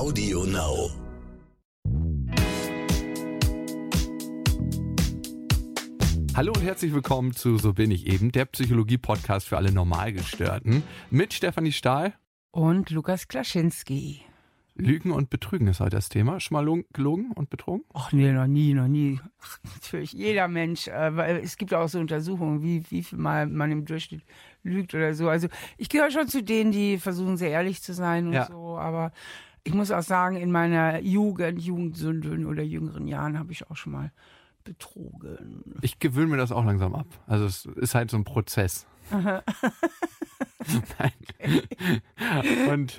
Audio Now. Hallo und herzlich willkommen zu So bin ich eben, der Psychologie-Podcast für alle Normalgestörten mit Stefanie Stahl. Und Lukas Klaschinski. Lügen und Betrügen ist heute das Thema. Schon mal gelogen und betrogen? Ach nee, noch nie, noch nie. Ach, natürlich, jeder Mensch. Äh, weil es gibt auch so Untersuchungen, wie, wie viel Mal man im Durchschnitt lügt oder so. Also ich gehöre schon zu denen, die versuchen sehr ehrlich zu sein und Ja. so. Aber ich muss auch sagen, in meiner Jugend, Jugendsünden oder jüngeren Jahren habe ich auch schon mal betrogen. Ich gewöhne mir das auch langsam ab. Also es ist halt so ein Prozess. Nein. Und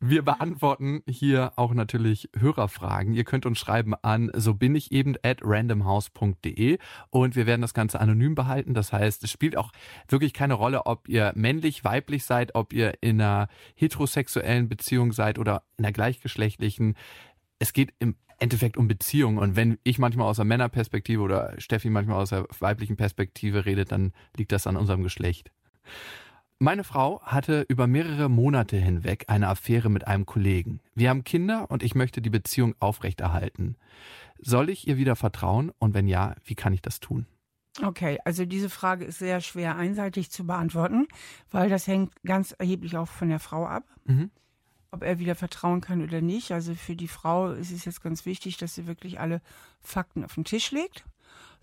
wir beantworten hier auch natürlich Hörerfragen. Ihr könnt uns schreiben an so bin ich eben at randomhouse.de und wir werden das Ganze anonym behalten. Das heißt, es spielt auch wirklich keine Rolle, ob ihr männlich, weiblich seid, ob ihr in einer heterosexuellen Beziehung seid oder in einer gleichgeschlechtlichen. Es geht im Endeffekt um Beziehungen. Und wenn ich manchmal aus der Männerperspektive oder Steffi manchmal aus der weiblichen Perspektive redet, dann liegt das an unserem Geschlecht. Meine Frau hatte über mehrere Monate hinweg eine Affäre mit einem Kollegen. Wir haben Kinder und ich möchte die Beziehung aufrechterhalten. Soll ich ihr wieder vertrauen? Und wenn ja, wie kann ich das tun? Okay, also diese Frage ist sehr schwer einseitig zu beantworten, weil das hängt ganz erheblich auch von der Frau ab. Mhm. ob er wieder vertrauen kann oder nicht. Also für die Frau ist es jetzt ganz wichtig, dass sie wirklich alle Fakten auf den Tisch legt.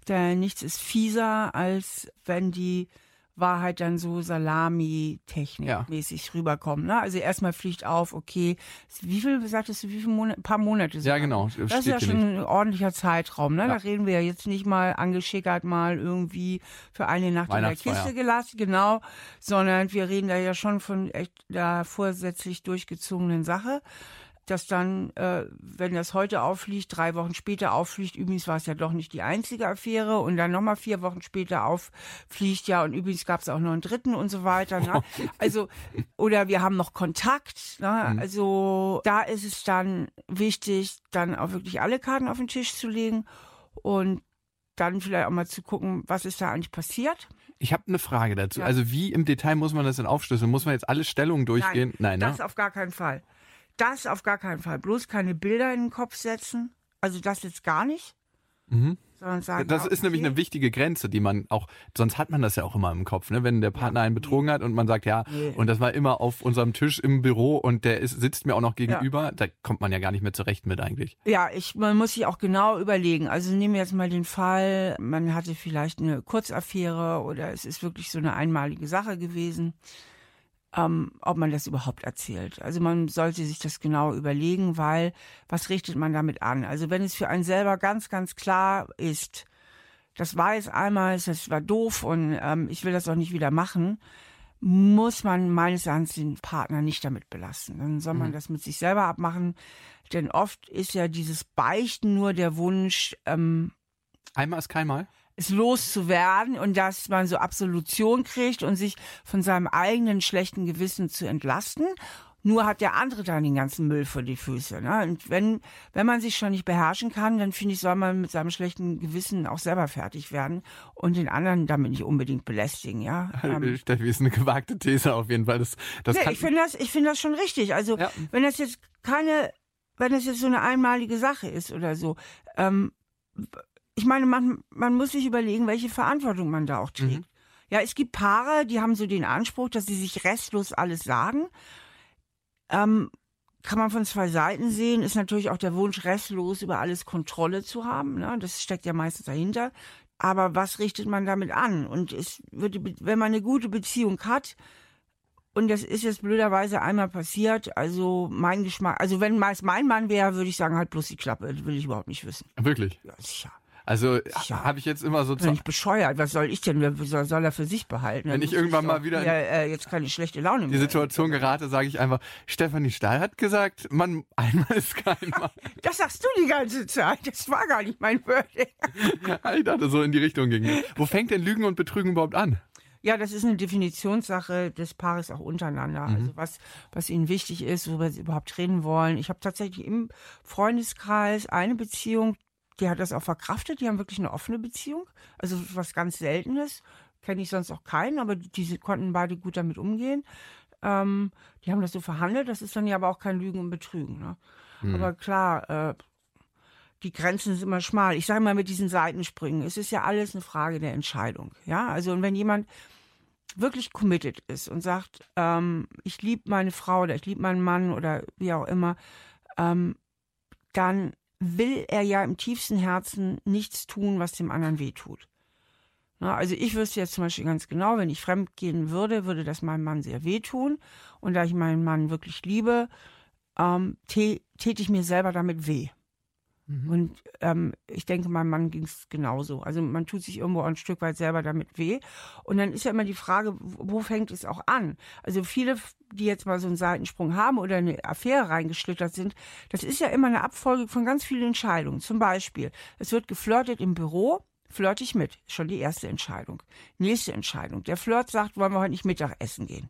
Denn nichts ist fieser, als wenn die Wahrheit dann so Salami-Technik-mäßig rüberkommt. Ne? Also erstmal fliegt auf, okay, wie viel, sagtest du, wie viele Monate? Ein paar Monate. Ja, genau. Das ist steht ja schon nicht. ein ordentlicher Zeitraum. Ne? Ja. Da reden wir ja jetzt nicht mal angeschickert mal irgendwie für eine Nacht in der. Kiste gelassen, genau, sondern wir reden da ja schon von echt da vorsätzlich durchgezogenen Sache. Dass dann, äh, wenn das heute auffliegt, drei Wochen später auffliegt, übrigens war es ja doch nicht die einzige Affäre und dann nochmal vier Wochen später auffliegt, ja, und übrigens gab es auch noch einen dritten und so weiter. Ne? Also, oder wir haben noch Kontakt. Ne? Also da ist es dann wichtig, dann auch wirklich alle Karten auf den Tisch zu legen und dann vielleicht auch mal zu gucken, was ist da eigentlich passiert. Ich habe eine Frage dazu. Ja. Also wie im Detail muss man das denn aufschlüsseln? Muss man jetzt alle Stellungen durchgehen? Nein, ne? Das auf gar keinen Fall. Das auf gar keinen Fall. Bloß keine Bilder in den Kopf setzen. Also das jetzt gar nicht. Sondern sagen, Das ja, ist nämlich eine wichtige Grenze, die man auch, sonst hat man das ja auch immer im Kopf, ne? Wenn der Partner einen betrogen hat und man sagt, ja, Nee. und das war immer auf unserem Tisch im Büro und der ist, sitzt mir auch noch gegenüber, da kommt man ja gar nicht mehr zurecht mit eigentlich. Ja, ich, man muss sich auch genau überlegen. Also nehmen wir jetzt mal den Fall, man hatte vielleicht eine Kurzaffäre oder es ist wirklich so eine einmalige Sache gewesen, ähm, ob man das überhaupt erzählt. Also man sollte sich das genau überlegen, weil was richtet man damit an? Also wenn es für einen selber ganz, ganz klar ist, das war jetzt einmal, das war doof und ähm, ich will das auch nicht wieder machen, muss man meines Erachtens den Partner nicht damit belasten. Dann soll man das mit sich selber abmachen. Denn oft ist ja dieses Beichten nur der Wunsch, ähm, Einmal ist keinmal. Es loszuwerden und dass man so Absolution kriegt und sich von seinem eigenen schlechten Gewissen zu entlasten. Nur hat der andere dann den ganzen Müll vor die Füße. Ne? Und wenn, wenn man sich schon nicht beherrschen kann, dann finde ich, soll man mit seinem schlechten Gewissen auch selber fertig werden und den anderen damit nicht unbedingt belästigen. Ja? Ähm, Steffi ist eine gewagte These auf jeden Fall. Das, das Nee, ich finde das, ich finde das schon richtig. Also Ja. wenn das jetzt keine, wenn das jetzt so eine einmalige Sache ist oder so, ähm, ich meine, man, man muss sich überlegen, welche Verantwortung man da auch trägt. Mhm. Ja, es gibt Paare, die haben so den Anspruch, dass sie sich restlos alles sagen. Ähm, kann man von zwei Seiten sehen, ist natürlich auch der Wunsch, restlos über alles Kontrolle zu haben. Ne? Das steckt ja meistens dahinter. Aber was richtet man damit an? Und es Be- wenn man eine gute Beziehung hat, und das ist jetzt blöderweise einmal passiert, also mein Geschmack, also wenn es mein Mann wäre, würde ich sagen, halt bloß die Klappe, das will ich überhaupt nicht wissen. wirklich. Ja, sicher. Also Ja. habe ich jetzt immer so Bin zu, ich bescheuert, was soll ich denn, soll, soll er für sich behalten? Wenn ich irgendwann doch mal wieder Ja, äh, jetzt keine schlechte Laune die mehr. Situation gerate, sage ich einfach, Stefanie Stahl hat gesagt, man einmal ist keinmal. Das sagst du die ganze Zeit, das war gar nicht mein Wording. ich dachte, so in die Richtung ging. Wo fängt denn Lügen und Betrügen überhaupt an? Ja, das ist eine Definitionssache des Paares auch untereinander. Also was, was ihnen wichtig ist, worüber sie überhaupt reden wollen. Ich habe tatsächlich im Freundeskreis eine Beziehung, die hat das auch verkraftet. Die haben wirklich eine offene Beziehung. Also was ganz Seltenes. Kenne ich sonst auch keinen, aber diese konnten beide gut damit umgehen. ähm, die haben das so verhandelt, das ist dann ja aber auch kein Lügen und Betrügen. Ne? Mhm. Aber klar, äh, die Grenzen sind immer schmal. Ich sage mal mit diesen Seitensprüngen, es ist ja alles eine Frage der Entscheidung. Ja, also und wenn jemand wirklich committed ist und sagt, ähm, ich liebe meine Frau oder ich liebe meinen Mann oder wie auch immer, ähm, dann will er ja im tiefsten Herzen nichts tun, was dem anderen wehtut. Na, also ich wüsste jetzt zum Beispiel ganz genau, wenn ich fremd gehen würde, würde das meinem Mann sehr wehtun. Und da ich meinen Mann wirklich liebe, ähm, täte ich mir selber damit weh. Mhm. Und ähm, ich denke, meinem Mann ging es genauso. Also man tut sich irgendwo ein Stück weit selber damit weh. Und dann ist ja immer die Frage, wo fängt es auch an? Also viele, die jetzt mal so einen Seitensprung haben oder eine Affäre reingeschlittert sind, das ist ja immer eine Abfolge von ganz vielen Entscheidungen. Zum Beispiel, es wird geflirtet im Büro. Flirte ich mit, schon die erste Entscheidung. Nächste Entscheidung. Der Flirt sagt, wollen wir heute nicht Mittag essen gehen?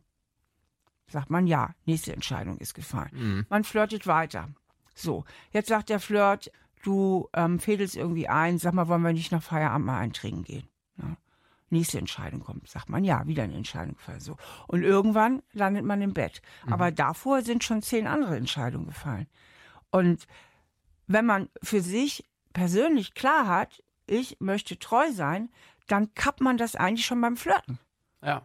Sagt man ja, nächste Entscheidung ist gefallen. Mhm. Man flirtet weiter. So, jetzt sagt der Flirt, du ähm, fädelst irgendwie ein, sag mal, wollen wir nicht nach Feierabend mal eintrinken gehen? Ja. Nächste Entscheidung kommt, sagt man ja, wieder eine Entscheidung gefallen. So. Und irgendwann landet man im Bett. Mhm. Aber davor sind schon zehn andere Entscheidungen gefallen. Und wenn man für sich persönlich klar hat, ich möchte treu sein, dann kappt man das eigentlich schon beim Flirten. Ja.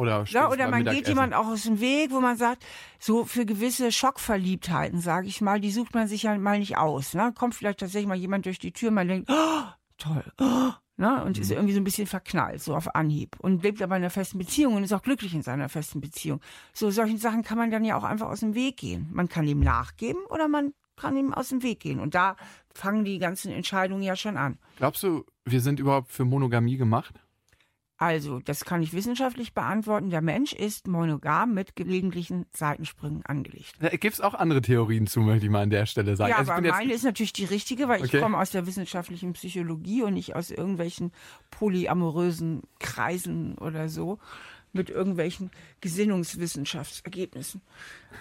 Oder, ja, oder man geht jemand auch aus dem Weg, wo man sagt, so für gewisse Schockverliebtheiten, sage ich mal, die sucht man sich ja mal nicht aus. Ne? Kommt vielleicht tatsächlich mal jemand durch die Tür, man denkt, oh, toll, oh, ne? und mhm. ist irgendwie so ein bisschen verknallt, so auf Anhieb. Und lebt aber in einer festen Beziehung und ist auch glücklich in seiner festen Beziehung. So solchen Sachen kann man dann ja auch einfach aus dem Weg gehen. Man kann ihm nachgeben oder man kann ihm aus dem Weg gehen. Und da fangen die ganzen Entscheidungen ja schon an. Glaubst du, wir sind überhaupt für Monogamie gemacht? Also, das kann ich wissenschaftlich beantworten. Der Mensch ist monogam mit gelegentlichen Seitensprüngen angelegt. Da gibt es auch andere Theorien zu, möchte ich mal an der Stelle sagen. Ja, also aber meine ist natürlich die richtige, weil okay. ich komme aus der wissenschaftlichen Psychologie und nicht aus irgendwelchen polyamorösen Kreisen oder so mit irgendwelchen Gesinnungswissenschaftsergebnissen.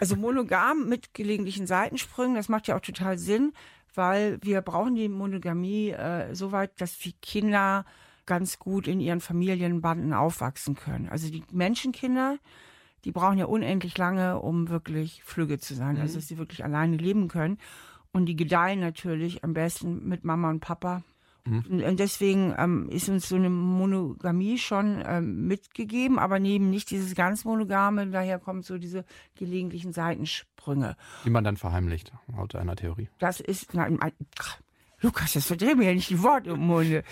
Also monogam mit gelegentlichen Seitensprüngen, das macht ja auch total Sinn, weil wir brauchen die Monogamie äh, so weit, dass die Kinder ganz gut in ihren Familienbanden aufwachsen können. Also die Menschenkinder, die brauchen ja unendlich lange, um wirklich flügge zu sein, mhm. also dass sie wirklich alleine leben können. Und die gedeihen natürlich am besten mit Mama und Papa. Mhm. Und deswegen ähm, ist uns so eine Monogamie schon ähm, mitgegeben, aber neben nicht dieses ganz monogame, daher kommen so diese gelegentlichen Seitensprünge. Die man dann verheimlicht, laut einer Theorie. Das ist, nein, Lukas, das verdrehen mir ja nicht die Worte im Munde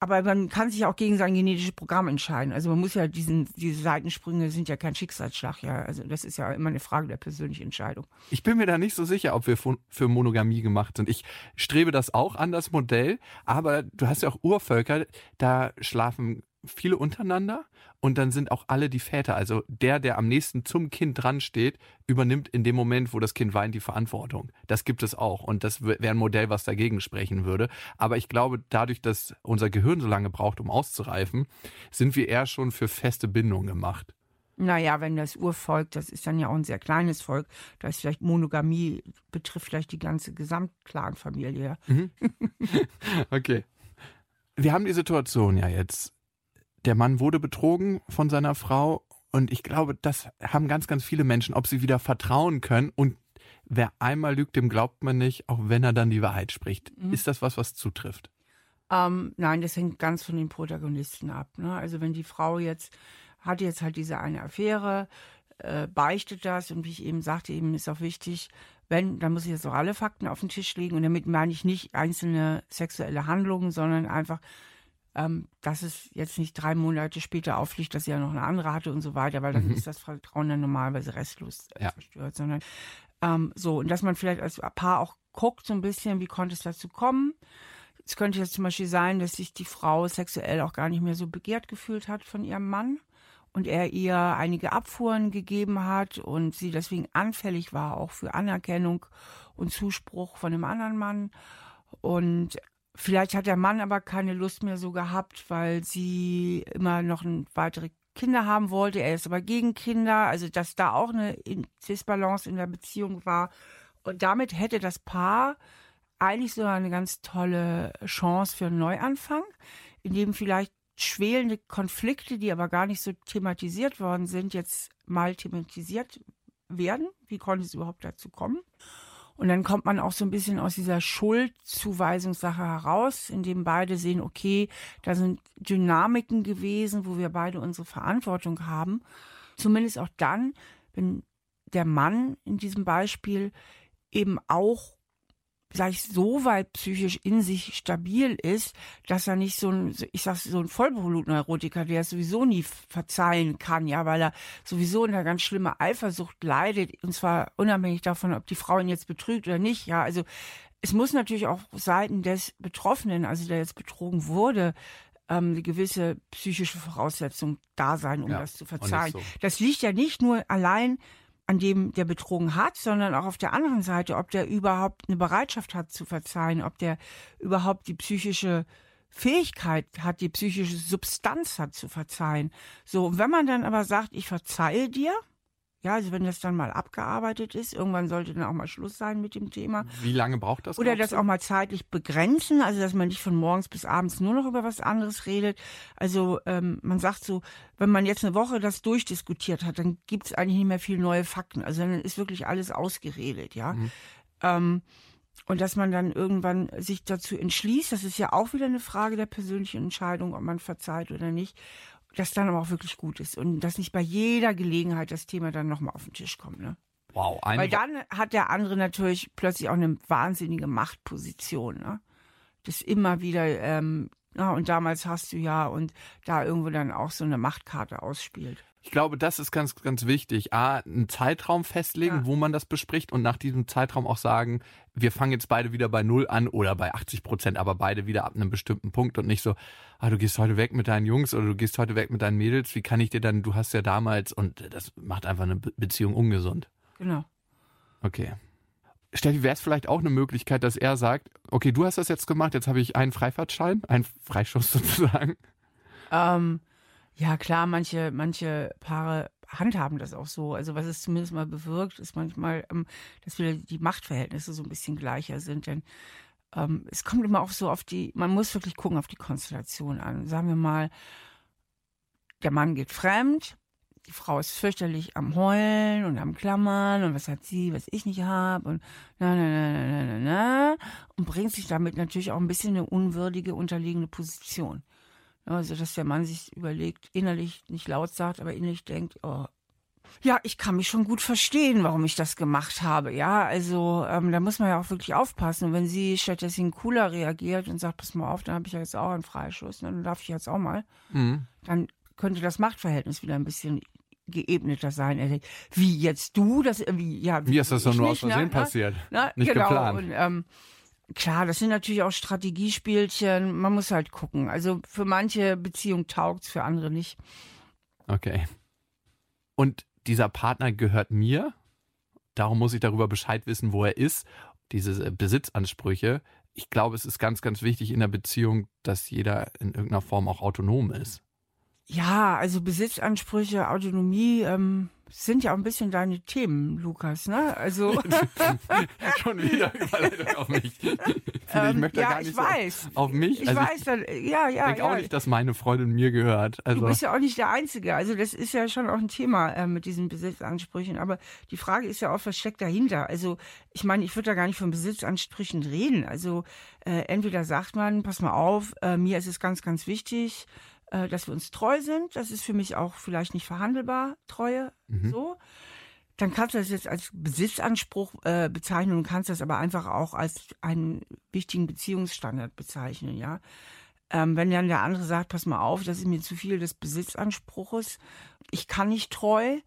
aber man kann sich auch gegen sein genetisches Programm entscheiden. Also man muss ja diesen, diese Seitensprünge sind ja kein Schicksalsschlag, ja. Also das ist ja immer eine Frage der persönlichen Entscheidung. Ich bin mir da nicht so sicher, ob wir für Monogamie gemacht sind. Ich strebe das auch an, das Modell, aber du hast ja auch Urvölker, da schlafen viele untereinander und dann sind auch alle die Väter. Also der, der am nächsten zum Kind dran steht, übernimmt in dem Moment, wo das Kind weint, die Verantwortung. Das gibt es auch und das wäre ein Modell, was dagegen sprechen würde. Aber ich glaube, dadurch, dass unser Gehirn so lange braucht, um auszureifen, sind wir eher schon für feste Bindungen gemacht. Naja, wenn das Urvolk, das ist dann ja auch ein sehr kleines Volk, da ist vielleicht Monogamie, betrifft vielleicht die ganze Gesamtclanfamilie. Mhm. okay. Wir haben die Situation ja jetzt der Mann wurde betrogen von seiner Frau und ich glaube, das haben ganz, ganz viele Menschen, ob sie wieder vertrauen können und wer einmal lügt, dem glaubt man nicht, auch wenn er dann die Wahrheit spricht. Mhm. Ist das was, was zutrifft? Ähm, nein, das hängt ganz von den Protagonisten ab. Ne? Also wenn die Frau jetzt, hat jetzt halt diese eine Affäre, äh, beichtet das und wie ich eben sagte, eben ist auch wichtig, wenn, dann muss ich jetzt auch alle Fakten auf den Tisch legen und damit meine ich nicht einzelne sexuelle Handlungen, sondern einfach ähm, dass es jetzt nicht drei Monate später auffliegt, dass sie ja noch eine andere hatte und so weiter, weil dann mhm. ist das Vertrauen dann normalerweise restlos äh, ja. zerstört, sondern ähm, so, und dass man vielleicht als Paar auch guckt so ein bisschen, wie konnte es dazu kommen. Es könnte jetzt zum Beispiel sein, dass sich die Frau sexuell auch gar nicht mehr so begehrt gefühlt hat von ihrem Mann und er ihr einige Abfuhren gegeben hat und sie deswegen anfällig war auch für Anerkennung und Zuspruch von einem anderen Mann. Und Vielleicht hat der Mann aber keine Lust mehr so gehabt, weil sie immer noch weitere Kinder haben wollte. Er ist aber gegen Kinder, also dass da auch eine Disbalance in der Beziehung war. Und damit hätte das Paar eigentlich so eine ganz tolle Chance für einen Neuanfang, in dem vielleicht schwelende Konflikte, die aber gar nicht so thematisiert worden sind, jetzt mal thematisiert werden. Wie konnte es überhaupt dazu kommen? Und dann kommt man auch so ein bisschen aus dieser Schuldzuweisungssache heraus, indem beide sehen, okay, da sind Dynamiken gewesen, wo wir beide unsere Verantwortung haben. Zumindest auch dann, wenn der Mann in diesem Beispiel eben auch sag ich, so weit psychisch in sich stabil ist, dass er nicht so ein, ich sag so ein Vollblutneurotiker, der es sowieso nie verzeihen kann, ja, weil er sowieso eine ganz schlimme Eifersucht leidet, und zwar unabhängig davon, ob die Frau ihn jetzt betrügt oder nicht, ja, also es muss natürlich auch Seiten des Betroffenen, also der jetzt betrogen wurde, ähm, eine gewisse psychische Voraussetzung da sein, um ja, das zu verzeihen. So. Das liegt ja nicht nur allein an dem der betrogen hat, sondern auch auf der anderen Seite, ob der überhaupt eine Bereitschaft hat zu verzeihen, ob der überhaupt die psychische Fähigkeit hat, die psychische Substanz hat zu verzeihen. So, wenn man dann aber sagt, ich verzeihe dir, ja, also wenn das dann mal abgearbeitet ist, irgendwann sollte dann auch mal Schluss sein mit dem Thema. Wie lange braucht das? Oder das auch mal zeitlich begrenzen, also dass man nicht von morgens bis abends nur noch über was anderes redet. Also ähm, man sagt so, wenn man jetzt eine Woche das durchdiskutiert hat, dann gibt es eigentlich nicht mehr viel neue Fakten. Also dann ist wirklich alles ausgeredet, ja. Mhm. Ähm, und dass man dann irgendwann sich dazu entschließt, das ist ja auch wieder eine Frage der persönlichen Entscheidung, ob man verzeiht oder nicht das dann aber auch wirklich gut ist und dass nicht bei jeder Gelegenheit das Thema dann nochmal auf den Tisch kommt. Ne? Wow, Weil dann hat der andere natürlich plötzlich auch eine wahnsinnige Machtposition. Ne? Das immer wieder, ähm, ja, und damals hast du ja und da irgendwo dann auch so eine Machtkarte ausspielt. Ich glaube, das ist ganz, ganz wichtig. A, einen Zeitraum festlegen, ja. wo man das bespricht und nach diesem Zeitraum auch sagen, wir fangen jetzt beide wieder bei Null an oder bei 80 Prozent, aber beide wieder ab einem bestimmten Punkt und nicht so, ah, du gehst heute weg mit deinen Jungs oder du gehst heute weg mit deinen Mädels. Wie kann ich dir dann, du hast ja damals und das macht einfach eine Beziehung ungesund. Genau. Okay. Steffi, wäre es vielleicht auch eine Möglichkeit, dass er sagt, okay, du hast das jetzt gemacht, jetzt habe ich einen Freifahrtschein, einen Freischuss sozusagen? Ähm, ja, klar, manche, manche Paare handhaben das auch so. Also was es zumindest mal bewirkt, ist manchmal, ähm, dass wieder die Machtverhältnisse so ein bisschen gleicher sind. Denn ähm, es kommt immer auch so auf die, man muss wirklich gucken auf die Konstellation an. Sagen wir mal, der Mann geht fremd, die Frau ist fürchterlich am Heulen und am Klammern und was hat sie, was ich nicht habe und na, na, na, na, na, na, und bringt sich damit natürlich auch ein bisschen eine unwürdige, unterliegende Position. Also, dass der Mann sich überlegt, innerlich nicht laut sagt, aber innerlich denkt, oh, ja, ich kann mich schon gut verstehen, warum ich das gemacht habe. Ja, also ähm, da muss man ja auch wirklich aufpassen. Und wenn sie stattdessen cooler reagiert und sagt, pass mal auf, dann habe ich ja jetzt auch einen Freischuss, ne, dann darf ich jetzt auch mal, mhm. dann könnte das Machtverhältnis wieder ein bisschen geebneter sein. Er denkt, wie jetzt du? Das irgendwie, ja. Mir ist das doch nur aus Versehen ne? passiert. Na, nicht genau. geplant. Und, ähm, Klar, das sind natürlich auch Strategiespielchen. Man muss halt gucken. Also für manche Beziehungen taugt es, für andere nicht. Okay. Und dieser Partner gehört mir. Darum muss ich darüber Bescheid wissen, wo er ist. Diese äh, Besitzansprüche. Ich glaube, es ist ganz, ganz wichtig in der Beziehung, dass jeder in irgendeiner Form auch autonom ist. Ja, also Besitzansprüche, Autonomie, ähm, sind ja auch ein bisschen deine Themen, Lukas, ne? Also schon wieder Überleitung auf mich. ich ähm, möchte ja, gar nicht ich weiß. So auf mich. Ich also weiß, dann, ja, ja. Ich denke ja. auch nicht, dass meine Freundin mir gehört. Also du bist ja auch nicht der Einzige. Also das ist ja schon auch ein Thema äh, mit diesen Besitzansprüchen. Aber die Frage ist ja auch, was steckt dahinter? Also ich meine, ich würde da gar nicht von Besitzansprüchen reden. Also äh, entweder sagt man, pass mal auf, äh, mir ist es ganz, ganz wichtig, äh, dass wir uns treu sind. Das ist für mich auch vielleicht nicht verhandelbar, Treue, mhm. so. Dann kannst du das jetzt als Besitzanspruch äh, bezeichnen und kannst das aber einfach auch als einen wichtigen Beziehungsstandard bezeichnen, ja. Ähm, wenn dann der andere sagt, pass mal auf, das ist mir zu viel des Besitzanspruches, ich kann nicht treu,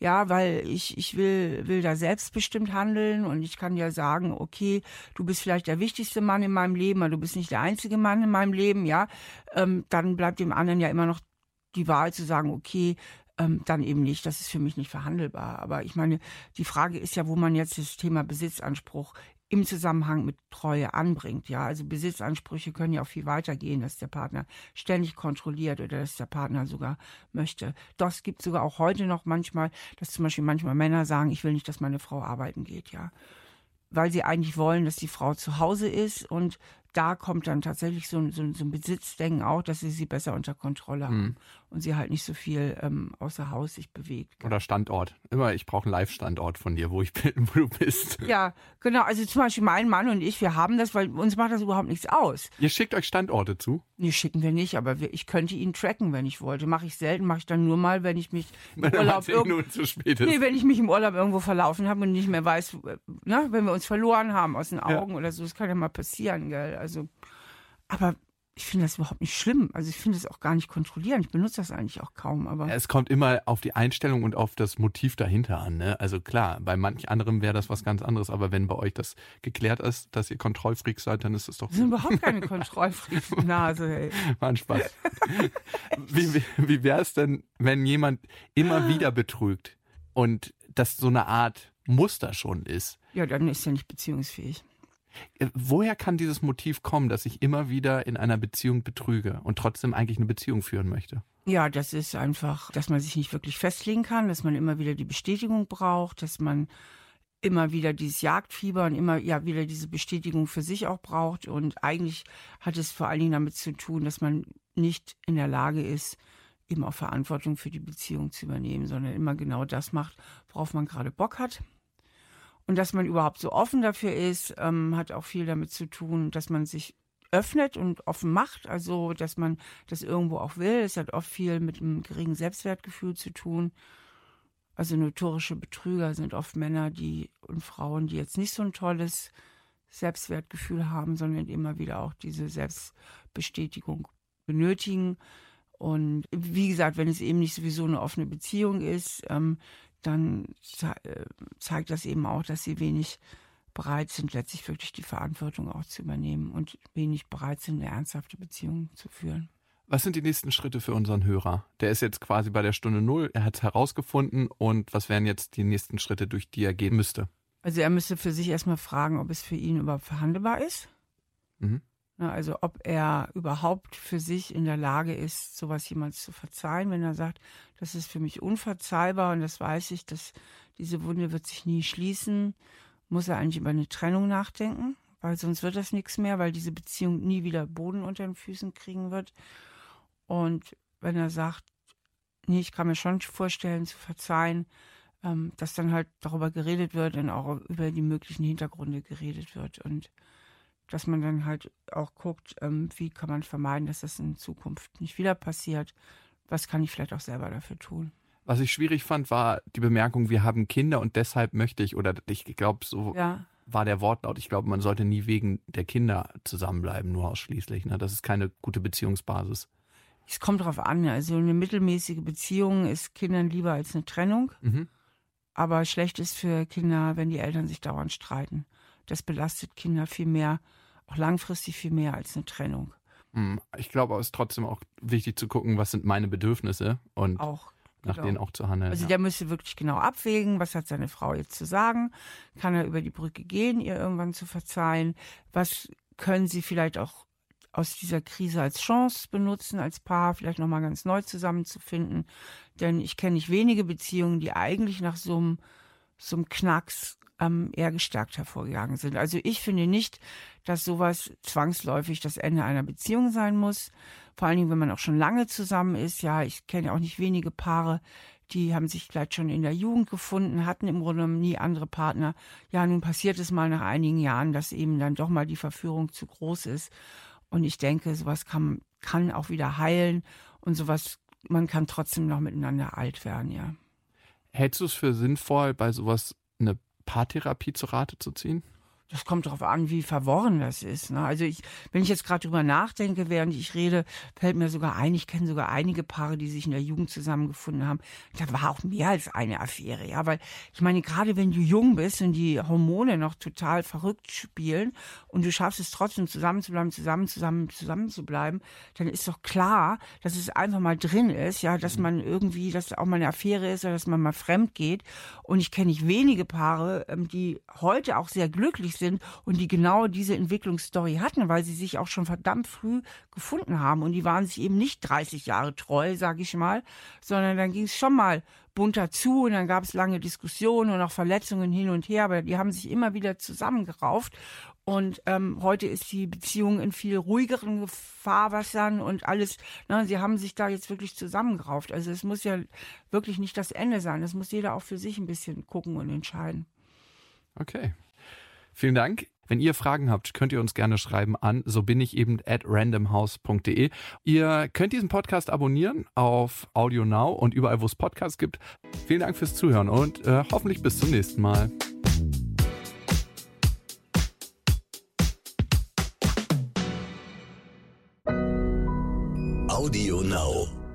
ja, weil ich, ich will, will da selbstbestimmt handeln und ich kann ja sagen, okay, du bist vielleicht der wichtigste Mann in meinem Leben, aber du bist nicht der einzige Mann in meinem Leben, ja, ähm, dann bleibt dem anderen ja immer noch die Wahl zu sagen, okay, ähm, dann eben nicht, das ist für mich nicht verhandelbar. Aber ich meine, die Frage ist ja, wo man jetzt das Thema Besitzanspruch im Zusammenhang mit Treue anbringt. Ja, also Besitzansprüche können ja auch viel weiter gehen, dass der Partner ständig kontrolliert oder dass der Partner sogar möchte. Das gibt sogar auch heute noch manchmal, dass zum Beispiel manchmal Männer sagen, ich will nicht, dass meine Frau arbeiten geht. Ja, weil sie eigentlich wollen, dass die Frau zu Hause ist und da kommt dann tatsächlich so, so, so ein Besitzdenken auch, dass sie sie besser unter Kontrolle haben mhm. und sie halt nicht so viel ähm, außer Haus sich bewegt. Oder Standort. Immer, ich brauche einen Live-Standort von dir, wo ich bin, wo du bist. Ja, genau. Also zum Beispiel mein Mann und ich, wir haben das, weil uns macht das überhaupt nichts aus. Ihr schickt euch Standorte zu? Nee, schicken wir nicht, aber wir, ich könnte ihn tracken, wenn ich wollte. Mache ich selten, mache ich dann nur mal, wenn ich mich im wenn Urlaub irgendwo, zu spät ist. Nee, wenn ich mich im Urlaub irgendwo verlaufen habe und nicht mehr weiß, ne, wenn wir uns verloren haben aus den Augen ja. oder so, das kann ja mal passieren, gell? Also aber ich finde das überhaupt nicht schlimm. Also ich finde es auch gar nicht kontrollieren. Ich benutze das eigentlich auch kaum. Aber es kommt immer auf die Einstellung und auf das Motiv dahinter an. Ne? Also klar, bei manch anderem wäre das was ganz anderes. Aber wenn bei euch das geklärt ist, dass ihr Kontrollfreaks seid, dann ist es doch. Wir sind überhaupt keine Kontrollfreaks. Nase. War ein Spaß. wie wie, wie wäre es denn, wenn jemand immer wieder betrügt und das so eine Art Muster schon ist? Ja, dann ist er nicht beziehungsfähig. Äh, woher kann dieses Motiv kommen, dass ich immer wieder in einer Beziehung betrüge und trotzdem eigentlich eine Beziehung führen möchte? Ja, das ist einfach, dass man sich nicht wirklich festlegen kann, dass man immer wieder die Bestätigung braucht, dass man immer wieder dieses Jagdfieber und immer ja wieder diese Bestätigung für sich auch braucht. Und eigentlich hat es vor allen Dingen damit zu tun, dass man nicht in der Lage ist, eben auch Verantwortung für die Beziehung zu übernehmen, sondern immer genau das macht, worauf man gerade Bock hat. Und dass man überhaupt so offen dafür ist, ähm, hat auch viel damit zu tun, dass man sich öffnet und offen macht, also dass man das irgendwo auch will. Es hat oft viel mit einem geringen Selbstwertgefühl zu tun. Also notorische Betrüger sind oft Männer, die und Frauen, die jetzt nicht so ein tolles Selbstwertgefühl haben, sondern immer wieder auch diese Selbstbestätigung benötigen. Und wie gesagt, wenn es eben nicht sowieso eine offene Beziehung ist, ähm, dann äh, zeigt das eben auch, dass sie wenig bereit sind, letztlich wirklich die Verantwortung auch zu übernehmen und wenig bereit sind, eine ernsthafte Beziehung zu führen. Was sind die nächsten Schritte für unseren Hörer? Der ist jetzt quasi bei der Stunde Null, er hat es herausgefunden und was wären jetzt die nächsten Schritte, durch die er gehen müsste? Also er müsste für sich erstmal fragen, ob es für ihn überhaupt verhandelbar ist. Mhm. Ne, also ob er überhaupt für sich in der Lage ist, sowas jemals zu verzeihen, wenn er sagt, das ist für mich unverzeihbar und das weiß ich, dass diese Wunde wird sich nie schließen, muss er eigentlich über eine Trennung nachdenken, weil sonst wird das nichts mehr, weil diese Beziehung nie wieder Boden unter den Füßen kriegen wird. Und wenn er sagt, nee, ich kann mir schon vorstellen zu verzeihen, ähm, dass dann halt darüber geredet wird und auch über die möglichen Hintergründe geredet wird und dass man dann halt auch guckt, ähm, wie kann man vermeiden, dass das in Zukunft nicht wieder passiert. Was kann ich vielleicht auch selber dafür tun? Was ich schwierig fand, war die Bemerkung, wir haben Kinder und deshalb möchte ich, oder ich glaube, so ja. war der Wortlaut. Ich glaube, man sollte nie wegen der Kinder zusammenbleiben, nur ausschließlich. Ne? Das ist keine gute Beziehungsbasis. Es kommt darauf an. Also eine mittelmäßige Beziehung ist Kindern lieber als eine Trennung. Mhm. Aber schlecht ist für Kinder, wenn die Eltern sich dauernd streiten. Das belastet Kinder viel mehr auch langfristig viel mehr als eine Trennung. Hm, ich glaube, es ist trotzdem auch wichtig zu gucken, was sind meine Bedürfnisse und auch, nach genau. denen auch zu handeln. Also ja. der müsste wirklich genau abwägen, was hat seine Frau jetzt zu sagen? Kann er über die Brücke gehen, ihr irgendwann zu verzeihen? Was können sie vielleicht auch aus dieser Krise als Chance benutzen, als Paar vielleicht nochmal ganz neu zusammenzufinden? Denn ich kenne nicht wenige Beziehungen, die eigentlich nach so einem, einem Knacks ähm, eher gestärkt hervorgegangen sind. Also ich finde nicht, dass sowas zwangsläufig das Ende einer Beziehung sein muss. Vor allen Dingen, wenn man auch schon lange zusammen ist. Ja, ich kenne auch nicht wenige Paare, die haben sich vielleicht schon in der Jugend gefunden, hatten im Grunde genommen nie andere Partner. Ja, nun passiert es mal nach einigen Jahren, dass eben dann doch mal die Verführung zu groß ist. Und ich denke, sowas kann, kann auch wieder heilen und sowas, man kann trotzdem noch miteinander alt werden, ja. Hältst du es für sinnvoll, bei sowas eine Paartherapie zu Rate zu ziehen? Das kommt darauf an, wie verworren das ist. Ne? Also ich, wenn ich jetzt gerade drüber nachdenke, während ich rede, fällt mir sogar ein, ich kenne sogar einige Paare, die sich in der Jugend zusammengefunden haben. Da war auch mehr als eine Affäre, ja, weil ich meine, gerade wenn du jung bist und die Hormone noch total verrückt spielen und du schaffst es trotzdem zusammen zu bleiben, zusammen, zusammen, zusammen zu bleiben, dann ist doch klar, dass es einfach mal drin ist, ja, dass mhm. man irgendwie, dass auch mal eine Affäre ist oder dass man mal fremd geht. Und ich kenne nicht wenige Paare, ähm, die heute auch sehr glücklich sind und die genau diese Entwicklungsstory hatten, weil sie sich auch schon verdammt früh gefunden haben. Und die waren sich eben nicht 30 Jahre treu, sag ich mal, sondern dann ging es schon mal bunter zu und dann gab es lange Diskussionen und auch Verletzungen hin und her, aber die haben sich immer wieder zusammengerauft. Und ähm, heute ist die Beziehung in viel ruhigeren Fahrwassern und alles. Na, sie haben sich da jetzt wirklich zusammengerauft. Also es muss ja wirklich nicht das Ende sein. Das muss jeder auch für sich ein bisschen gucken und entscheiden. Okay. Vielen Dank. Wenn ihr Fragen habt, könnt ihr uns gerne schreiben an so bin ich eben at randomhouse.de. Ihr könnt diesen Podcast abonnieren auf Audio Now und überall, wo es Podcasts gibt. Vielen Dank fürs Zuhören und äh, hoffentlich bis zum nächsten Mal. Audio Now.